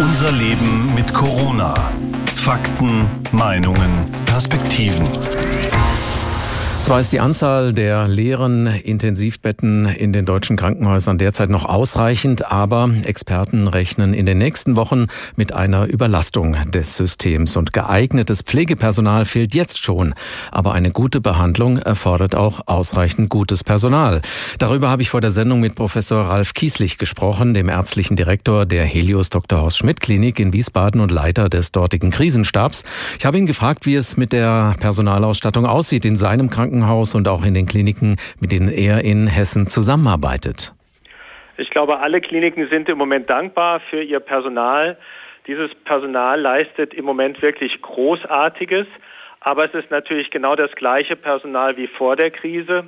Unser Leben mit Corona. Fakten, Meinungen, Perspektiven. Zwar ist die Anzahl der leeren Intensivbetten in den deutschen Krankenhäusern derzeit noch ausreichend, aber Experten rechnen in den nächsten Wochen mit einer Überlastung des Systems und geeignetes Pflegepersonal fehlt jetzt schon. Aber eine gute Behandlung erfordert auch ausreichend gutes Personal. Darüber habe ich vor der Sendung mit Professor Ralf Kieslich gesprochen, dem ärztlichen Direktor der Helios Dr. Horst Schmidt Klinik in Wiesbaden und Leiter des dortigen Krisenstabs. Ich habe ihn gefragt, wie es mit der Personalausstattung aussieht in seinem Krankenhaus Krankenhaus und auch in den Kliniken, mit denen er in Hessen zusammenarbeitet? Ich glaube, alle Kliniken sind im Moment dankbar für ihr Personal. Dieses Personal leistet im Moment wirklich Großartiges, aber es ist natürlich genau das gleiche Personal wie vor der Krise.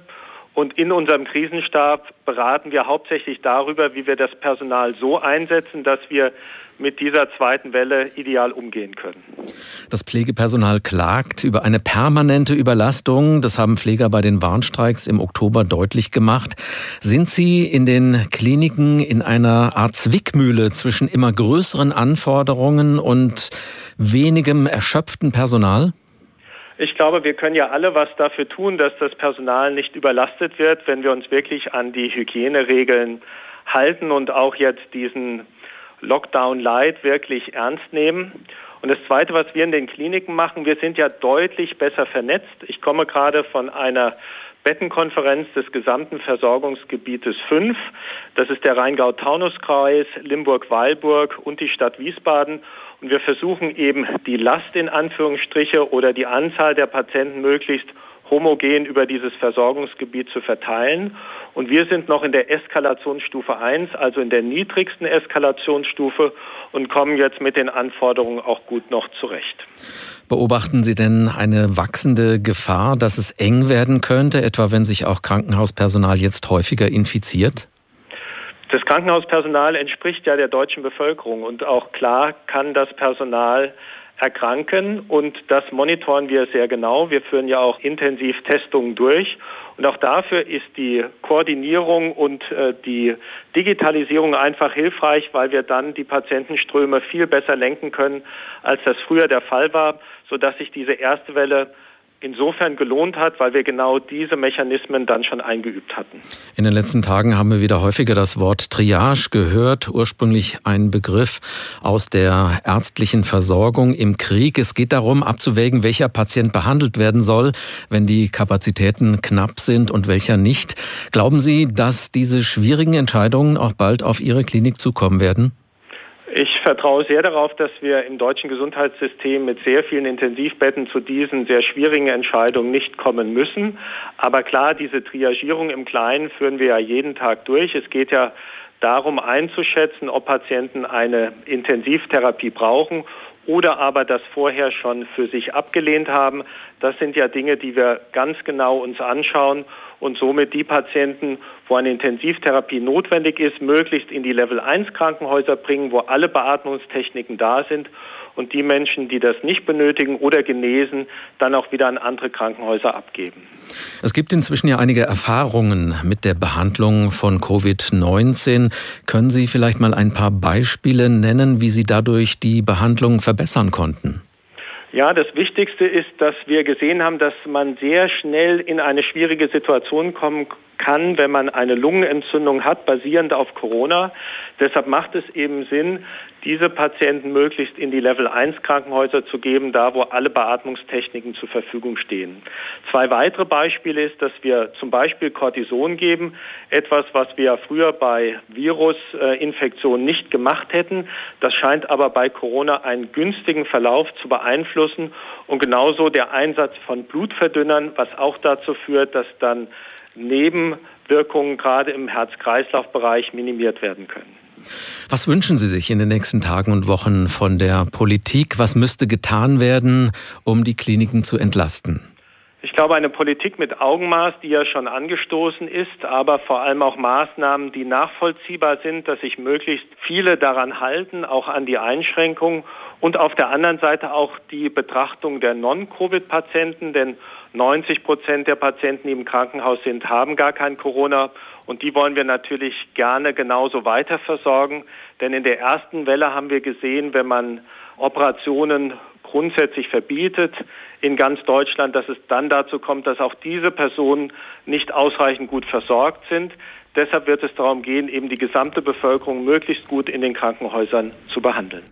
Und in unserem Krisenstab beraten wir hauptsächlich darüber, wie wir das Personal so einsetzen, dass wir mit dieser zweiten Welle ideal umgehen können. Das Pflegepersonal klagt über eine permanente Überlastung. Das haben Pfleger bei den Warnstreiks im Oktober deutlich gemacht. Sind Sie in den Kliniken in einer Art Zwickmühle zwischen immer größeren Anforderungen und wenigem erschöpften Personal? Ich glaube, wir können ja alle was dafür tun, dass das Personal nicht überlastet wird, wenn wir uns wirklich an die Hygieneregeln halten und auch jetzt diesen Lockdown Light wirklich ernst nehmen. Und das Zweite, was wir in den Kliniken machen, wir sind ja deutlich besser vernetzt. Ich komme gerade von einer Bettenkonferenz des gesamten Versorgungsgebietes 5. Das ist der Rheingau-Taunus-Kreis, Limburg-Weilburg und die Stadt Wiesbaden. Und wir versuchen eben die Last in Anführungsstriche oder die Anzahl der Patienten möglichst homogen über dieses Versorgungsgebiet zu verteilen. Und wir sind noch in der Eskalationsstufe 1, also in der niedrigsten Eskalationsstufe und kommen jetzt mit den Anforderungen auch gut noch zurecht. Beobachten Sie denn eine wachsende Gefahr, dass es eng werden könnte, etwa wenn sich auch Krankenhauspersonal jetzt häufiger infiziert? Das Krankenhauspersonal entspricht ja der deutschen Bevölkerung und auch klar kann das Personal erkranken und das monitoren wir sehr genau. Wir führen ja auch intensiv Testungen durch und auch dafür ist die Koordinierung und äh, die Digitalisierung einfach hilfreich, weil wir dann die Patientenströme viel besser lenken können, als das früher der Fall war, sodass sich diese erste Welle insofern gelohnt hat, weil wir genau diese Mechanismen dann schon eingeübt hatten. In den letzten Tagen haben wir wieder häufiger das Wort Triage gehört, ursprünglich ein Begriff aus der ärztlichen Versorgung im Krieg. Es geht darum, abzuwägen, welcher Patient behandelt werden soll, wenn die Kapazitäten knapp sind und welcher nicht. Glauben Sie, dass diese schwierigen Entscheidungen auch bald auf Ihre Klinik zukommen werden? Ich vertraue sehr darauf, dass wir im deutschen Gesundheitssystem mit sehr vielen Intensivbetten zu diesen sehr schwierigen Entscheidungen nicht kommen müssen. Aber klar, diese Triagierung im Kleinen führen wir ja jeden Tag durch. Es geht ja darum einzuschätzen, ob Patienten eine Intensivtherapie brauchen oder aber das vorher schon für sich abgelehnt haben. Das sind ja Dinge, die wir ganz genau uns anschauen und somit die Patienten, wo eine Intensivtherapie notwendig ist, möglichst in die Level 1 Krankenhäuser bringen, wo alle Beatmungstechniken da sind und die Menschen, die das nicht benötigen oder genesen, dann auch wieder an andere Krankenhäuser abgeben. Es gibt inzwischen ja einige Erfahrungen mit der Behandlung von Covid-19. Können Sie vielleicht mal ein paar Beispiele nennen, wie Sie dadurch die Behandlung verbessern konnten? Ja, das Wichtigste ist, dass wir gesehen haben, dass man sehr schnell in eine schwierige Situation kommen kann, wenn man eine Lungenentzündung hat, basierend auf Corona. Deshalb macht es eben Sinn, diese Patienten möglichst in die Level 1 Krankenhäuser zu geben, da wo alle Beatmungstechniken zur Verfügung stehen. Zwei weitere Beispiele ist, dass wir zum Beispiel Cortison geben, etwas, was wir früher bei Virusinfektionen nicht gemacht hätten. Das scheint aber bei Corona einen günstigen Verlauf zu beeinflussen und genauso der Einsatz von Blutverdünnern, was auch dazu führt, dass dann Nebenwirkungen gerade im Herz-Kreislauf-Bereich minimiert werden können. Was wünschen Sie sich in den nächsten Tagen und Wochen von der Politik? Was müsste getan werden, um die Kliniken zu entlasten? Ich glaube, eine Politik mit Augenmaß, die ja schon angestoßen ist, aber vor allem auch Maßnahmen, die nachvollziehbar sind, dass sich möglichst viele daran halten, auch an die Einschränkungen und auf der anderen Seite auch die Betrachtung der Non-Covid-Patienten, denn 90 Prozent der Patienten, die im Krankenhaus sind, haben gar kein Corona Und die wollen wir natürlich gerne genauso weiter versorgen. Denn in der ersten Welle haben wir gesehen, wenn man Operationen grundsätzlich verbietet in ganz Deutschland, dass es dann dazu kommt, dass auch diese Personen nicht ausreichend gut versorgt sind. Deshalb wird es darum gehen, eben die gesamte Bevölkerung möglichst gut in den Krankenhäusern zu behandeln.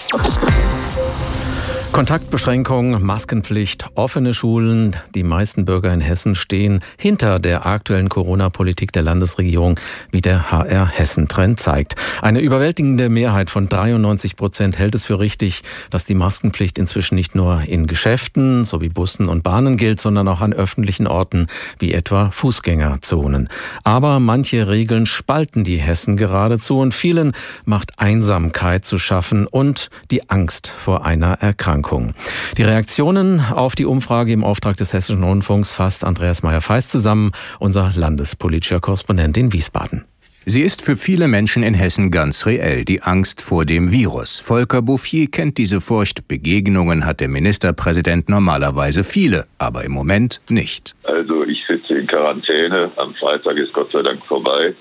Kontaktbeschränkung, Maskenpflicht, offene Schulen. Die meisten Bürger in Hessen stehen hinter der aktuellen Corona-Politik der Landesregierung, wie der HR Hessen-Trend zeigt. Eine überwältigende Mehrheit von 93 Prozent hält es für richtig, dass die Maskenpflicht inzwischen nicht nur in Geschäften sowie Bussen und Bahnen gilt, sondern auch an öffentlichen Orten wie etwa Fußgängerzonen. Aber manche Regeln spalten die Hessen geradezu und vielen macht Einsamkeit zu schaffen und die Angst vor einer Erkrankung. Erkrankung. Die Reaktionen auf die Umfrage im Auftrag des Hessischen Rundfunks fasst Andreas Meyer-Feist zusammen, unser landespolitischer Korrespondent in Wiesbaden. Sie ist für viele Menschen in Hessen ganz reell, die Angst vor dem Virus. Volker Bouffier kennt diese Furcht. Begegnungen hat der Ministerpräsident normalerweise viele, aber im Moment nicht. Also ich sitze in Quarantäne. Am Freitag ist Gott sei Dank vorbei.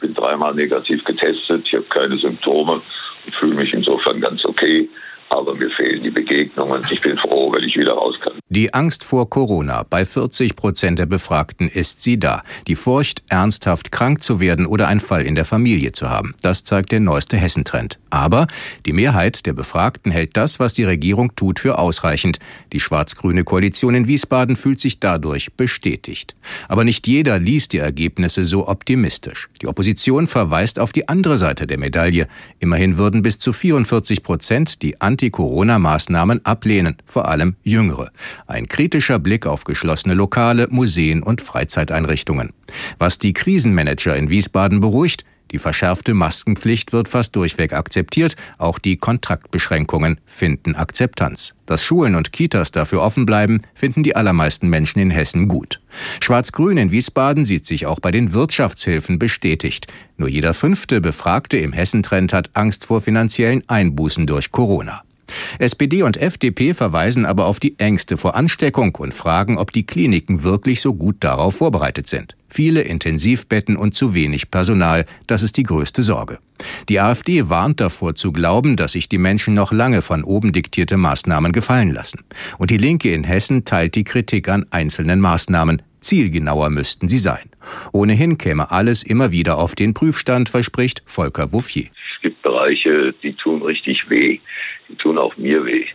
Bin dreimal negativ getestet. Ich habe keine Symptome und fühle mich insofern ganz okay aber mir fehlen die Begegnungen. Ich bin froh, wenn ich wieder raus kann. Die Angst vor Corona. Bei 40 Prozent der Befragten ist sie da. Die Furcht, ernsthaft krank zu werden oder einen Fall in der Familie zu haben. Das zeigt der neueste Hessentrend. Aber die Mehrheit der Befragten hält das, was die Regierung tut, für ausreichend. Die schwarz-grüne Koalition in Wiesbaden fühlt sich dadurch bestätigt. Aber nicht jeder liest die Ergebnisse so optimistisch. Die Opposition verweist auf die andere Seite der Medaille. Immerhin würden bis zu 44 Prozent die Anti-Corona-Maßnahmen ablehnen, vor allem Jüngere. Ein kritischer Blick auf geschlossene Lokale, Museen und Freizeiteinrichtungen. Was die Krisenmanager in Wiesbaden beruhigt, die verschärfte Maskenpflicht wird fast durchweg akzeptiert, auch die Kontaktbeschränkungen finden Akzeptanz. Dass Schulen und Kitas dafür offen bleiben, finden die allermeisten Menschen in Hessen gut. Schwarz-Grün in Wiesbaden sieht sich auch bei den Wirtschaftshilfen bestätigt. Nur jeder fünfte Befragte im Hessentrend hat Angst vor finanziellen Einbußen durch Corona. SPD und FDP verweisen aber auf die Ängste vor Ansteckung und fragen, ob die Kliniken wirklich so gut darauf vorbereitet sind. Viele Intensivbetten und zu wenig Personal, das ist die größte Sorge. Die AfD warnt davor zu glauben, dass sich die Menschen noch lange von oben diktierte Maßnahmen gefallen lassen. Und die Linke in Hessen teilt die Kritik an einzelnen Maßnahmen. Zielgenauer müssten sie sein. Ohnehin käme alles immer wieder auf den Prüfstand, verspricht Volker Bouffier. Es gibt Bereiche, die tun richtig weh die tun auch mir weh.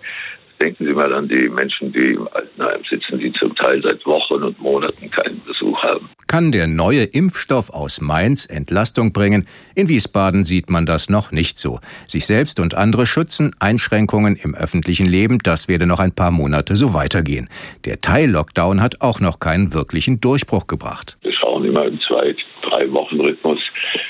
Denken Sie mal an die Menschen, die im Altenheim sitzen, die zum Teil seit Wochen und Monaten keinen Besuch haben. Kann der neue Impfstoff aus Mainz Entlastung bringen? In Wiesbaden sieht man das noch nicht so. Sich selbst und andere schützen, Einschränkungen im öffentlichen Leben, das werde noch ein paar Monate so weitergehen. Der Teil-Lockdown hat auch noch keinen wirklichen Durchbruch gebracht. Wir schauen immer im zwei, drei Wochen Rhythmus,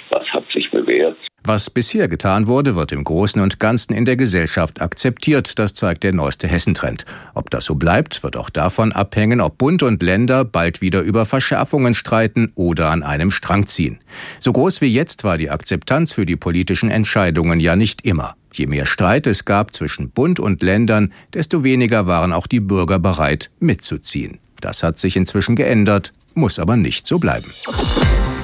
was hat sich bewährt, was bisher getan wurde, wird im Großen und Ganzen in der Gesellschaft akzeptiert, das zeigt der neueste Hessentrend. Ob das so bleibt, wird auch davon abhängen, ob Bund und Länder bald wieder über Verschärfungen streiten oder an einem Strang ziehen. So groß wie jetzt war die Akzeptanz für die politischen Entscheidungen ja nicht immer. Je mehr Streit es gab zwischen Bund und Ländern, desto weniger waren auch die Bürger bereit, mitzuziehen. Das hat sich inzwischen geändert, muss aber nicht so bleiben.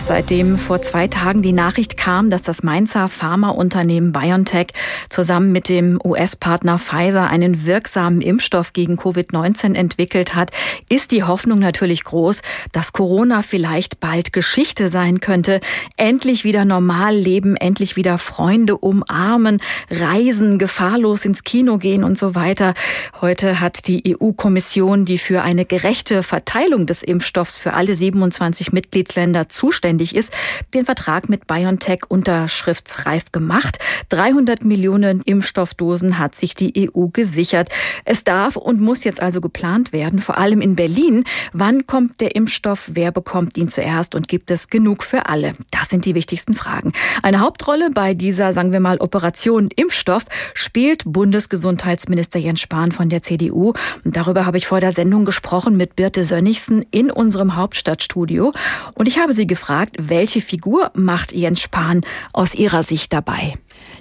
Seitdem vor zwei Tagen die Nachricht kam, dass das Mainzer Pharmaunternehmen BioNTech zusammen mit dem US-Partner Pfizer einen wirksamen Impfstoff gegen Covid-19 entwickelt hat, ist die Hoffnung natürlich groß, dass Corona vielleicht bald Geschichte sein könnte. Endlich wieder normal leben, endlich wieder Freunde umarmen, reisen, gefahrlos ins Kino gehen und so weiter. Heute hat die EU-Kommission, die für eine gerechte Verteilung des Impfstoffs für alle 27 Mitgliedsländer zuständig zuständig ist, den Vertrag mit BioNTech unterschriftsreif gemacht. 300 Millionen Impfstoffdosen hat sich die EU gesichert. Es darf und muss jetzt also geplant werden, vor allem in Berlin. Wann kommt der Impfstoff? Wer bekommt ihn zuerst? Und gibt es genug für alle? Das sind die wichtigsten Fragen. Eine Hauptrolle bei dieser, sagen wir mal, Operation Impfstoff spielt Bundesgesundheitsminister Jens Spahn von der CDU. Und darüber habe ich vor der Sendung gesprochen mit Birte Sönnigsen in unserem Hauptstadtstudio. Und ich habe sie gefragt, gefragt, welche Figur macht Jens Spahn aus Ihrer Sicht dabei?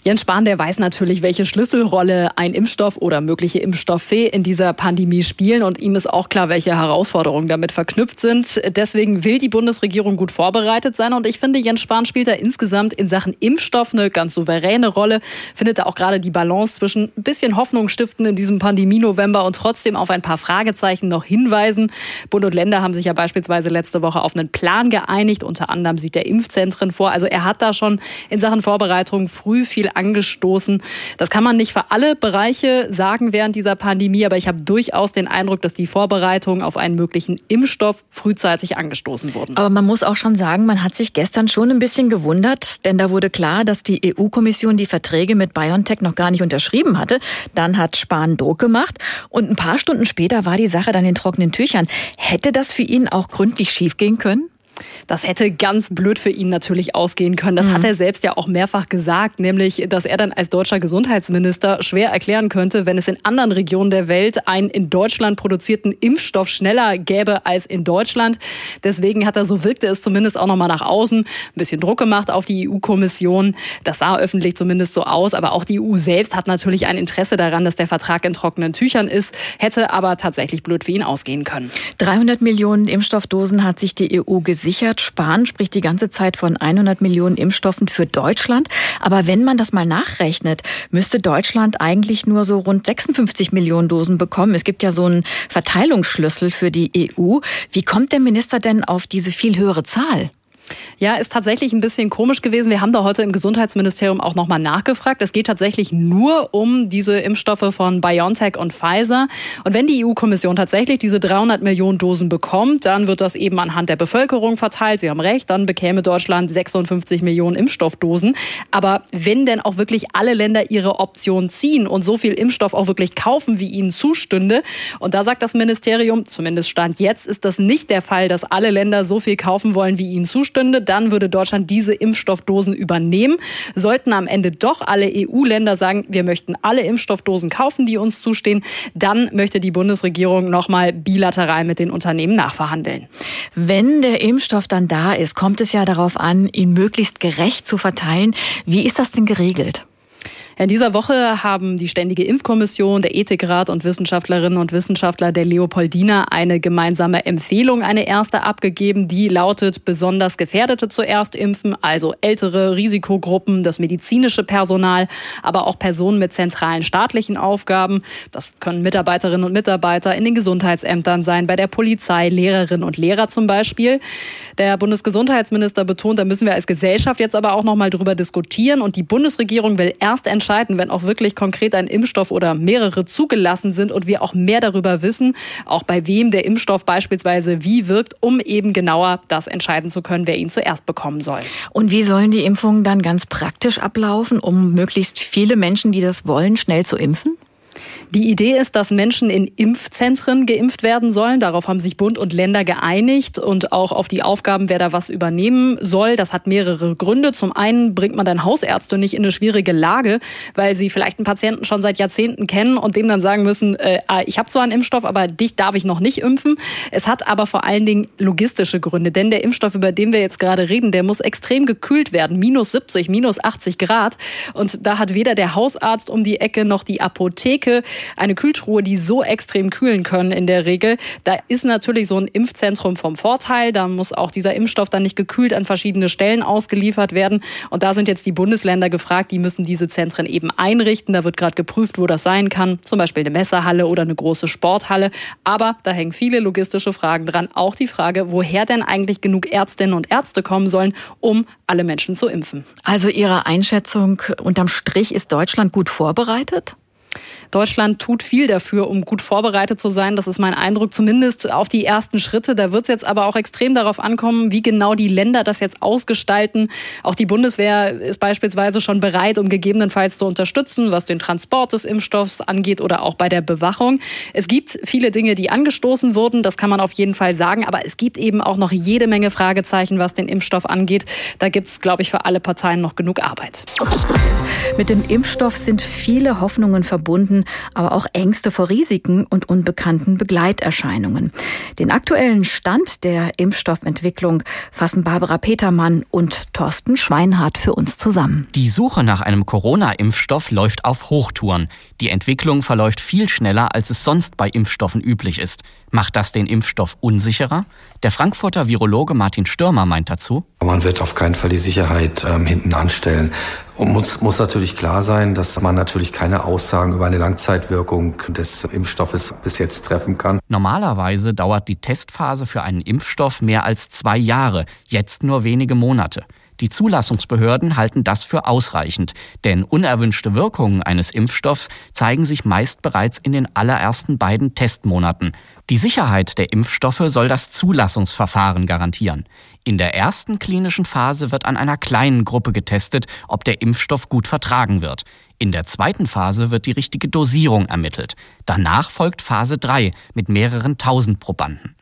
Jens Spahn, der weiß natürlich, welche Schlüsselrolle ein Impfstoff oder mögliche Impfstofffee in dieser Pandemie spielen. Und ihm ist auch klar, welche Herausforderungen damit verknüpft sind. Deswegen will die Bundesregierung gut vorbereitet sein. Und ich finde, Jens Spahn spielt da insgesamt in Sachen Impfstoff eine ganz souveräne Rolle. Findet da auch gerade die Balance zwischen ein bisschen Hoffnung stiften in diesem Pandemie-November und trotzdem auf ein paar Fragezeichen noch hinweisen. Bund und Länder haben sich ja beispielsweise letzte Woche auf einen Plan geeinigt. Unter anderem sieht der Impfzentren vor. Also er hat da schon in Sachen Vorbereitung früh viel angestoßen. Das kann man nicht für alle Bereiche sagen während dieser Pandemie, aber ich habe durchaus den Eindruck, dass die Vorbereitungen auf einen möglichen Impfstoff frühzeitig angestoßen wurden. Aber man muss auch schon sagen, man hat sich gestern schon ein bisschen gewundert, denn da wurde klar, dass die EU-Kommission die Verträge mit BioNTech noch gar nicht unterschrieben hatte. Dann hat Spahn Druck gemacht und ein paar Stunden später war die Sache dann in trockenen Tüchern. Hätte das für ihn auch gründlich schiefgehen können? Das hätte ganz blöd für ihn natürlich ausgehen können. Das mhm. hat er selbst ja auch mehrfach gesagt, nämlich, dass er dann als deutscher Gesundheitsminister schwer erklären könnte, wenn es in anderen Regionen der Welt einen in Deutschland produzierten Impfstoff schneller gäbe als in Deutschland. Deswegen hat er, so wirkte es zumindest auch nochmal nach außen, ein bisschen Druck gemacht auf die EU-Kommission. Das sah öffentlich zumindest so aus. Aber auch die EU selbst hat natürlich ein Interesse daran, dass der Vertrag in trockenen Tüchern ist, hätte aber tatsächlich blöd für ihn ausgehen können. 300 Millionen Impfstoffdosen hat sich die EU gesichert gesichert. Spahn spricht die ganze Zeit von 100 Millionen Impfstoffen für Deutschland. Aber wenn man das mal nachrechnet, müsste Deutschland eigentlich nur so rund 56 Millionen Dosen bekommen. Es gibt ja so einen Verteilungsschlüssel für die EU. Wie kommt der Minister denn auf diese viel höhere Zahl? Ja, ist tatsächlich ein bisschen komisch gewesen. Wir haben da heute im Gesundheitsministerium auch nochmal nachgefragt. Es geht tatsächlich nur um diese Impfstoffe von BioNTech und Pfizer. Und wenn die EU-Kommission tatsächlich diese 300 Millionen Dosen bekommt, dann wird das eben anhand der Bevölkerung verteilt. Sie haben recht, dann bekäme Deutschland 56 Millionen Impfstoffdosen. Aber wenn denn auch wirklich alle Länder ihre Option ziehen und so viel Impfstoff auch wirklich kaufen, wie ihnen zustünde, und da sagt das Ministerium, zumindest Stand jetzt, ist das nicht der Fall, dass alle Länder so viel kaufen wollen, wie ihnen zustünde stünde, dann würde Deutschland diese Impfstoffdosen übernehmen. Sollten am Ende doch alle EU-Länder sagen, wir möchten alle Impfstoffdosen kaufen, die uns zustehen, dann möchte die Bundesregierung nochmal bilateral mit den Unternehmen nachverhandeln. Wenn der Impfstoff dann da ist, kommt es ja darauf an, ihn möglichst gerecht zu verteilen. Wie ist das denn geregelt? In dieser Woche haben die Ständige Impfkommission, der Ethikrat und Wissenschaftlerinnen und Wissenschaftler der Leopoldina eine gemeinsame Empfehlung, eine erste abgegeben, die lautet, besonders Gefährdete zuerst impfen, also ältere Risikogruppen, das medizinische Personal, aber auch Personen mit zentralen staatlichen Aufgaben. Das können Mitarbeiterinnen und Mitarbeiter in den Gesundheitsämtern sein, bei der Polizei, Lehrerinnen und Lehrer zum Beispiel. Der Bundesgesundheitsminister betont, da müssen wir als Gesellschaft jetzt aber auch noch mal drüber diskutieren und die Bundesregierung will erst entscheiden, entscheiden, wenn auch wirklich konkret ein Impfstoff oder mehrere zugelassen sind und wir auch mehr darüber wissen, auch bei wem der Impfstoff beispielsweise wie wirkt, um eben genauer das entscheiden zu können, wer ihn zuerst bekommen soll. Und wie sollen die Impfungen dann ganz praktisch ablaufen, um möglichst viele Menschen, die das wollen, schnell zu impfen? Die Idee ist, dass Menschen in Impfzentren geimpft werden sollen. Darauf haben sich Bund und Länder geeinigt und auch auf die Aufgaben, wer da was übernehmen soll. Das hat mehrere Gründe. Zum einen bringt man dann Hausärzte nicht in eine schwierige Lage, weil sie vielleicht einen Patienten schon seit Jahrzehnten kennen und dem dann sagen müssen, äh, ah, ich habe zwar einen Impfstoff, aber dich darf ich noch nicht impfen. Es hat aber vor allen Dingen logistische Gründe, denn der Impfstoff, über den wir jetzt gerade reden, der muss extrem gekühlt werden, minus 70, minus 80 Grad. Und da hat weder der Hausarzt um die Ecke noch die Apotheke eine Kühltruhe, die so extrem kühlen können in der Regel. Da ist natürlich so ein Impfzentrum vom Vorteil. Da muss auch dieser Impfstoff dann nicht gekühlt an verschiedene Stellen ausgeliefert werden. Und da sind jetzt die Bundesländer gefragt, die müssen diese Zentren eben einrichten. Da wird gerade geprüft, wo das sein kann. Zum Beispiel eine Messerhalle oder eine große Sporthalle. Aber da hängen viele logistische Fragen dran. Auch die Frage, woher denn eigentlich genug Ärztinnen und Ärzte kommen sollen, um alle Menschen zu impfen. Also Ihre Einschätzung unterm Strich ist Deutschland gut vorbereitet? Deutschland tut viel dafür, um gut vorbereitet zu sein. Das ist mein Eindruck, zumindest auf die ersten Schritte. Da wird es jetzt aber auch extrem darauf ankommen, wie genau die Länder das jetzt ausgestalten. Auch die Bundeswehr ist beispielsweise schon bereit, um gegebenenfalls zu unterstützen, was den Transport des Impfstoffs angeht oder auch bei der Bewachung. Es gibt viele Dinge, die angestoßen wurden, das kann man auf jeden Fall sagen, aber es gibt eben auch noch jede Menge Fragezeichen, was den Impfstoff angeht. Da gibt es, glaube ich, für alle Parteien noch genug Arbeit. Mit dem Impfstoff sind viele Hoffnungen verbunden, aber auch Ängste vor Risiken und unbekannten Begleiterscheinungen. Den aktuellen Stand der Impfstoffentwicklung fassen Barbara Petermann und Thorsten Schweinhardt für uns zusammen. Die Suche nach einem Corona-Impfstoff läuft auf Hochtouren. Die Entwicklung verläuft viel schneller, als es sonst bei Impfstoffen üblich ist. Macht das den Impfstoff unsicherer? Der Frankfurter Virologe Martin Stürmer meint dazu. Man wird auf keinen Fall die Sicherheit ähm, hinten anstellen. Und muss, muss natürlich klar sein, dass man natürlich keine Aussagen über eine Langzeitwirkung des Impfstoffes bis jetzt treffen kann. Normalerweise dauert die Testphase für einen Impfstoff mehr als zwei Jahre, jetzt nur wenige Monate. Die Zulassungsbehörden halten das für ausreichend, denn unerwünschte Wirkungen eines Impfstoffs zeigen sich meist bereits in den allerersten beiden Testmonaten. Die Sicherheit der Impfstoffe soll das Zulassungsverfahren garantieren. In der ersten klinischen Phase wird an einer kleinen Gruppe getestet, ob der Impfstoff gut vertragen wird. In der zweiten Phase wird die richtige Dosierung ermittelt. Danach folgt Phase 3 mit mehreren tausend Probanden.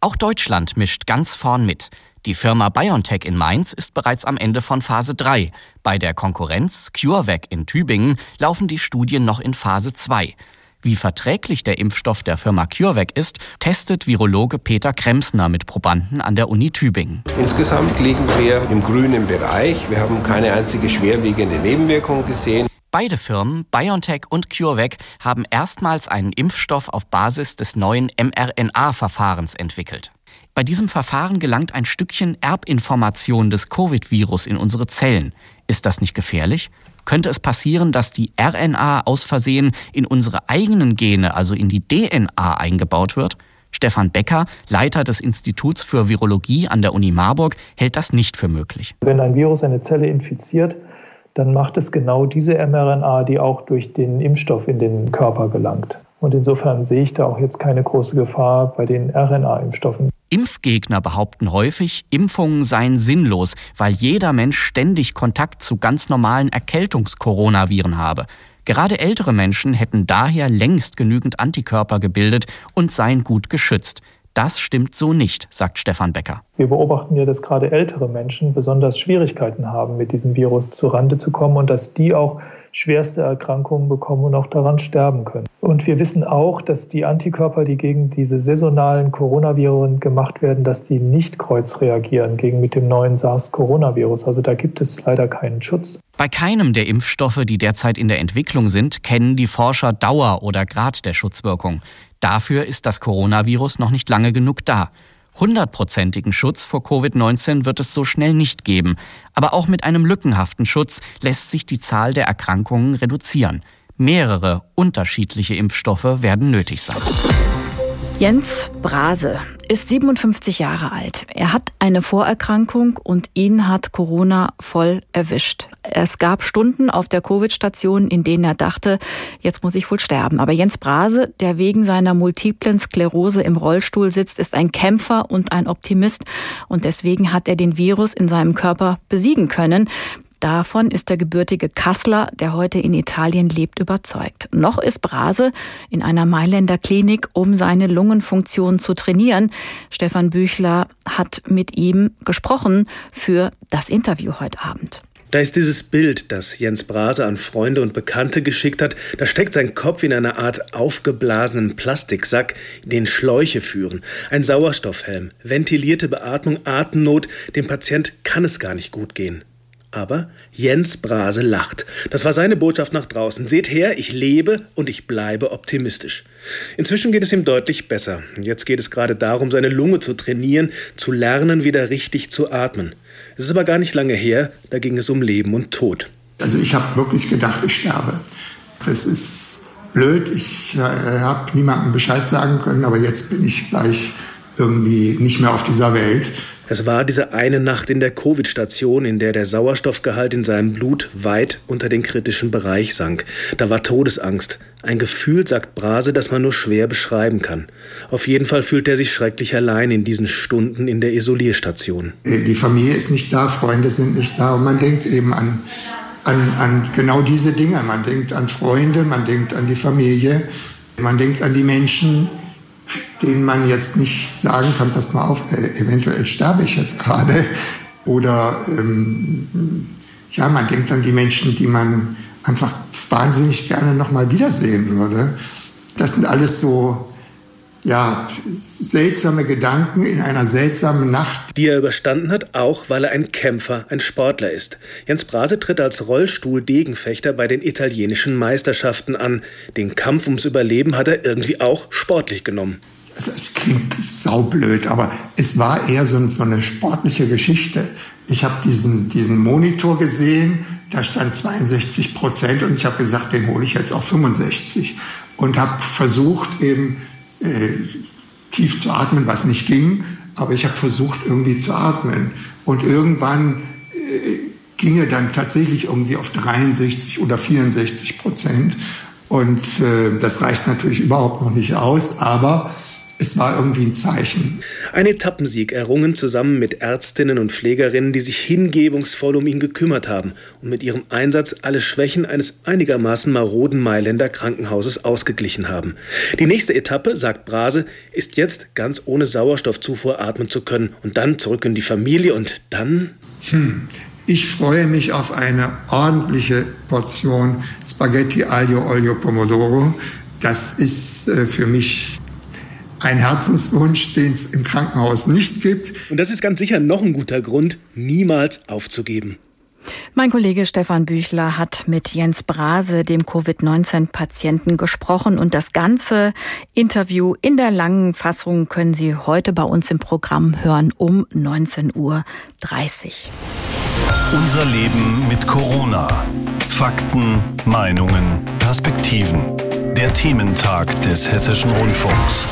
Auch Deutschland mischt ganz vorn mit. Die Firma BioNTech in Mainz ist bereits am Ende von Phase 3. Bei der Konkurrenz CureVac in Tübingen laufen die Studien noch in Phase 2. Wie verträglich der Impfstoff der Firma CureVac ist, testet Virologe Peter Kremsner mit Probanden an der Uni Tübingen. Insgesamt liegen wir im grünen Bereich. Wir haben keine einzige schwerwiegende Nebenwirkung gesehen. Beide Firmen, BioNTech und CureVac, haben erstmals einen Impfstoff auf Basis des neuen mRNA-Verfahrens entwickelt. Bei diesem Verfahren gelangt ein Stückchen Erbinformation des Covid-Virus in unsere Zellen. Ist das nicht gefährlich? Könnte es passieren, dass die RNA aus Versehen in unsere eigenen Gene, also in die DNA eingebaut wird? Stefan Becker, Leiter des Instituts für Virologie an der Uni Marburg, hält das nicht für möglich. Wenn ein Virus eine Zelle infiziert, dann macht es genau diese mRNA, die auch durch den Impfstoff in den Körper gelangt. Und insofern sehe ich da auch jetzt keine große Gefahr bei den RNA-Impfstoffen. Impfgegner behaupten häufig, Impfungen seien sinnlos, weil jeder Mensch ständig Kontakt zu ganz normalen Erkältungs-Coronaviren habe. Gerade ältere Menschen hätten daher längst genügend Antikörper gebildet und seien gut geschützt. Das stimmt so nicht, sagt Stefan Becker. Wir beobachten ja, dass gerade ältere Menschen besonders Schwierigkeiten haben, mit diesem Virus zurande zu kommen und dass die auch schwerste Erkrankungen bekommen und auch daran sterben können. Und wir wissen auch, dass die Antikörper, die gegen diese saisonalen Coronaviren gemacht werden, dass die nicht kreuzreagieren gegen mit dem neuen SARS-Coronavirus. Also da gibt es leider keinen Schutz. Bei keinem der Impfstoffe, die derzeit in der Entwicklung sind, kennen die Forscher Dauer oder Grad der Schutzwirkung. Dafür ist das Coronavirus noch nicht lange genug da. Hundertprozentigen Schutz vor Covid-19 wird es so schnell nicht geben. Aber auch mit einem lückenhaften Schutz lässt sich die Zahl der Erkrankungen reduzieren. Mehrere unterschiedliche Impfstoffe werden nötig sein. Jens Brase ist 57 Jahre alt. Er hat eine Vorerkrankung und ihn hat Corona voll erwischt. Es gab Stunden auf der Covid-Station, in denen er dachte, jetzt muss ich wohl sterben. Aber Jens Brase, der wegen seiner multiplen Sklerose im Rollstuhl sitzt, ist ein Kämpfer und ein Optimist. Und deswegen hat er den Virus in seinem Körper besiegen können. Davon ist der gebürtige Kassler, der heute in Italien lebt, überzeugt. Noch ist Brase in einer Mailänder Klinik, um seine Lungenfunktion zu trainieren. Stefan Büchler hat mit ihm gesprochen für das Interview heute Abend. Da ist dieses Bild, das Jens Brase an Freunde und Bekannte geschickt hat. Da steckt sein Kopf in einer Art aufgeblasenen Plastiksack, den Schläuche führen. Ein Sauerstoffhelm, ventilierte Beatmung, Atemnot. Dem Patient kann es gar nicht gut gehen. Aber Jens Brase lacht. Das war seine Botschaft nach draußen. Seht her, ich lebe und ich bleibe optimistisch. Inzwischen geht es ihm deutlich besser. Jetzt geht es gerade darum, seine Lunge zu trainieren, zu lernen, wieder richtig zu atmen. Es ist aber gar nicht lange her, da ging es um Leben und Tod. Also ich habe wirklich gedacht, ich sterbe. Das ist blöd. Ich äh, habe niemandem Bescheid sagen können, aber jetzt bin ich gleich irgendwie nicht mehr auf dieser Welt. Es war diese eine Nacht in der Covid-Station, in der der Sauerstoffgehalt in seinem Blut weit unter den kritischen Bereich sank. Da war Todesangst. Ein Gefühl, sagt Brase, das man nur schwer beschreiben kann. Auf jeden Fall fühlt er sich schrecklich allein in diesen Stunden in der Isolierstation. Die Familie ist nicht da, Freunde sind nicht da und man denkt eben an, an, an genau diese Dinge. Man denkt an Freunde, man denkt an die Familie, man denkt an die Menschen, denen man jetzt nicht sagen kann, pass mal auf, äh, eventuell sterbe ich jetzt gerade. Oder ähm, ja, man denkt an die Menschen, die man einfach wahnsinnig gerne nochmal wiedersehen würde. Das sind alles so ja, seltsame Gedanken in einer seltsamen Nacht. Die er überstanden hat, auch weil er ein Kämpfer, ein Sportler ist. Jens Brase tritt als Rollstuhl-Degenfechter bei den italienischen Meisterschaften an. Den Kampf ums Überleben hat er irgendwie auch sportlich genommen. Also es klingt saublöd, aber es war eher so, so eine sportliche Geschichte. Ich habe diesen, diesen Monitor gesehen, da stand 62 Prozent und ich habe gesagt, den hole ich jetzt auf 65 und habe versucht eben äh, tief zu atmen, was nicht ging, aber ich habe versucht irgendwie zu atmen. Und irgendwann äh, ging er dann tatsächlich irgendwie auf 63 oder 64 Prozent. Und äh, das reicht natürlich überhaupt noch nicht aus, aber es war irgendwie ein Zeichen. Ein Etappensieg errungen zusammen mit Ärztinnen und Pflegerinnen, die sich hingebungsvoll um ihn gekümmert haben und mit ihrem Einsatz alle Schwächen eines einigermaßen maroden Mailänder Krankenhauses ausgeglichen haben. Die nächste Etappe, sagt Brase, ist jetzt ganz ohne Sauerstoffzufuhr atmen zu können und dann zurück in die Familie und dann? Hm. Ich freue mich auf eine ordentliche Portion Spaghetti Aglio Olio Pomodoro. Das ist äh, für mich ein Herzenswunsch, den es im Krankenhaus nicht gibt. Und das ist ganz sicher noch ein guter Grund, niemals aufzugeben. Mein Kollege Stefan Büchler hat mit Jens Brase, dem Covid-19-Patienten, gesprochen und das ganze Interview in der langen Fassung können Sie heute bei uns im Programm hören um 19.30 Uhr. Unser Leben mit Corona. Fakten, Meinungen, Perspektiven. Der Thementag des Hessischen Rundfunks.